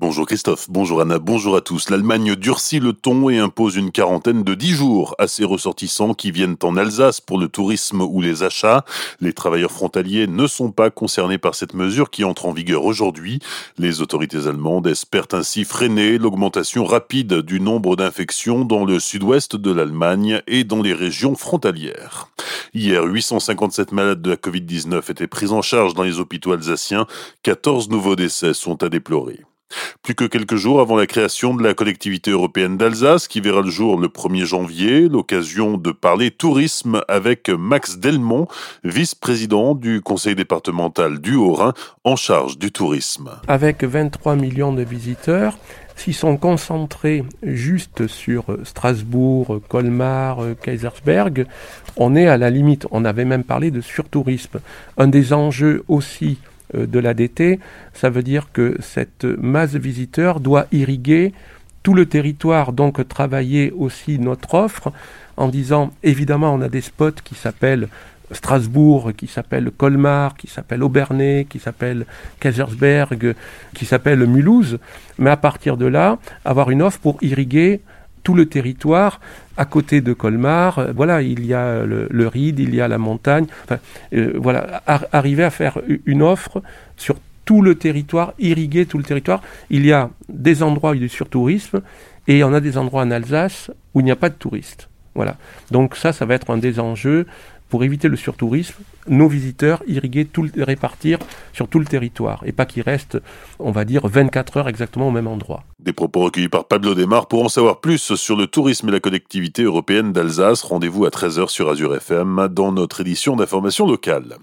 Bonjour Christophe, bonjour Anna, bonjour à tous. L'Allemagne durcit le ton et impose une quarantaine de 10 jours à ses ressortissants qui viennent en Alsace pour le tourisme ou les achats. Les travailleurs frontaliers ne sont pas concernés par cette mesure qui entre en vigueur aujourd'hui. Les autorités allemandes espèrent ainsi freiner l'augmentation rapide du nombre d'infections dans le sud-ouest de l'Allemagne et dans les régions frontalières. Hier, 857 malades de la Covid-19 étaient pris en charge dans les hôpitaux alsaciens. 14 nouveaux décès sont à déplorer. Plus que quelques jours avant la création de la collectivité européenne d'Alsace, qui verra le jour le 1er janvier, l'occasion de parler tourisme avec Max Delmont, vice-président du conseil départemental du Haut-Rhin en charge du tourisme. Avec 23 millions de visiteurs, s'ils sont concentrés juste sur Strasbourg, Colmar, Kaisersberg, on est à la limite. On avait même parlé de surtourisme. Un des enjeux aussi de l'ADT, ça veut dire que cette masse de visiteurs doit irriguer tout le territoire, donc travailler aussi notre offre en disant, évidemment, on a des spots qui s'appellent Strasbourg, qui s'appellent Colmar, qui s'appellent Aubernais, qui s'appellent Kaisersberg, qui s'appellent Mulhouse, mais à partir de là, avoir une offre pour irriguer tout le territoire à côté de Colmar. Euh, voilà, il y a le, Ride, il y a la montagne. Euh, voilà, arriver à faire une offre sur tout le territoire, irriguer tout le territoire. Il y a des endroits où il y a du surtourisme et en a des endroits en Alsace où il n'y a pas de touristes. Voilà. Donc ça, ça va être un des enjeux pour éviter le surtourisme, nos visiteurs irriguer, tout le, répartir sur tout le territoire et pas qu'ils restent, on va dire, 24 heures exactement au même endroit. Des propos recueillis par Pablo Desmar. Pour en savoir plus sur le tourisme et la collectivité européenne d'Alsace, rendez-vous à 13h sur Azure FM dans notre édition d'information locale.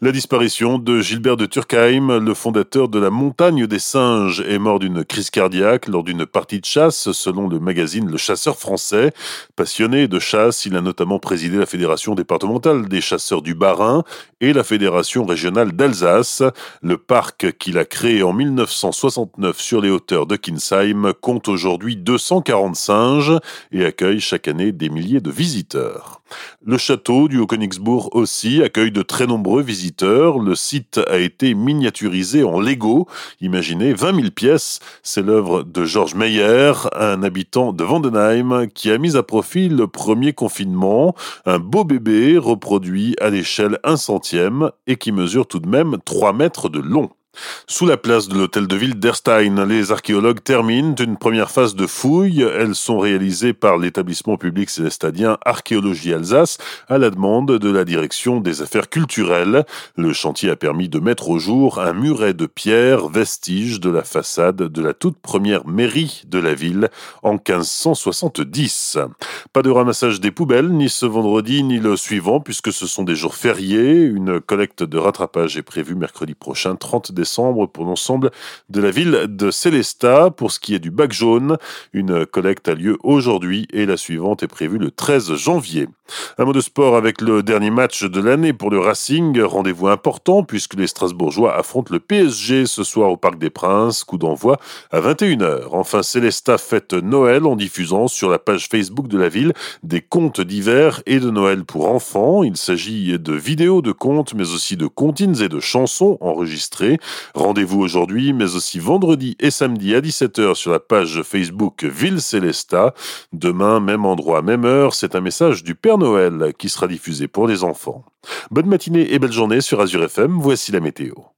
La disparition de Gilbert de Turkheim, le fondateur de la montagne des singes, est mort d'une crise cardiaque lors d'une partie de chasse, selon le magazine Le Chasseur français. Passionné de chasse, il a notamment présidé la fédération départementale des chasseurs du Bas-Rhin et la fédération régionale d'Alsace. Le parc qu'il a créé en 1969 sur les hauteurs de Kinsheim compte aujourd'hui 240 singes et accueille chaque année des milliers de visiteurs. Le château du Haut-Königsbourg aussi accueille de très nombreux visiteurs. Le site a été miniaturisé en Lego. Imaginez 20 000 pièces. C'est l'œuvre de Georges Meyer, un habitant de Vandenheim, qui a mis à profit le premier confinement. Un beau bébé reproduit à l'échelle un centième et qui mesure tout de même 3 mètres de long. Sous la place de l'hôtel de ville d'Erstein, les archéologues terminent une première phase de fouilles. Elles sont réalisées par l'établissement public célestadien Archéologie Alsace à la demande de la direction des affaires culturelles. Le chantier a permis de mettre au jour un muret de pierre, vestige de la façade de la toute première mairie de la ville en 1570. Pas de ramassage des poubelles ni ce vendredi ni le suivant puisque ce sont des jours fériés. Une collecte de rattrapage est prévue mercredi prochain 30 pour l'ensemble de la ville de Célestat. Pour ce qui est du bac jaune, une collecte a lieu aujourd'hui et la suivante est prévue le 13 janvier. Un mot de sport avec le dernier match de l'année pour le Racing. Rendez-vous important puisque les Strasbourgeois affrontent le PSG ce soir au Parc des Princes. Coup d'envoi à 21h. Enfin, Célestat fête Noël en diffusant sur la page Facebook de la ville des contes d'hiver et de Noël pour enfants. Il s'agit de vidéos de contes mais aussi de comptines et de chansons enregistrées. Rendez-vous aujourd'hui, mais aussi vendredi et samedi à 17h sur la page Facebook Ville Célesta. Demain, même endroit, même heure, c'est un message du Père Noël qui sera diffusé pour les enfants. Bonne matinée et belle journée sur Azure FM, voici la météo.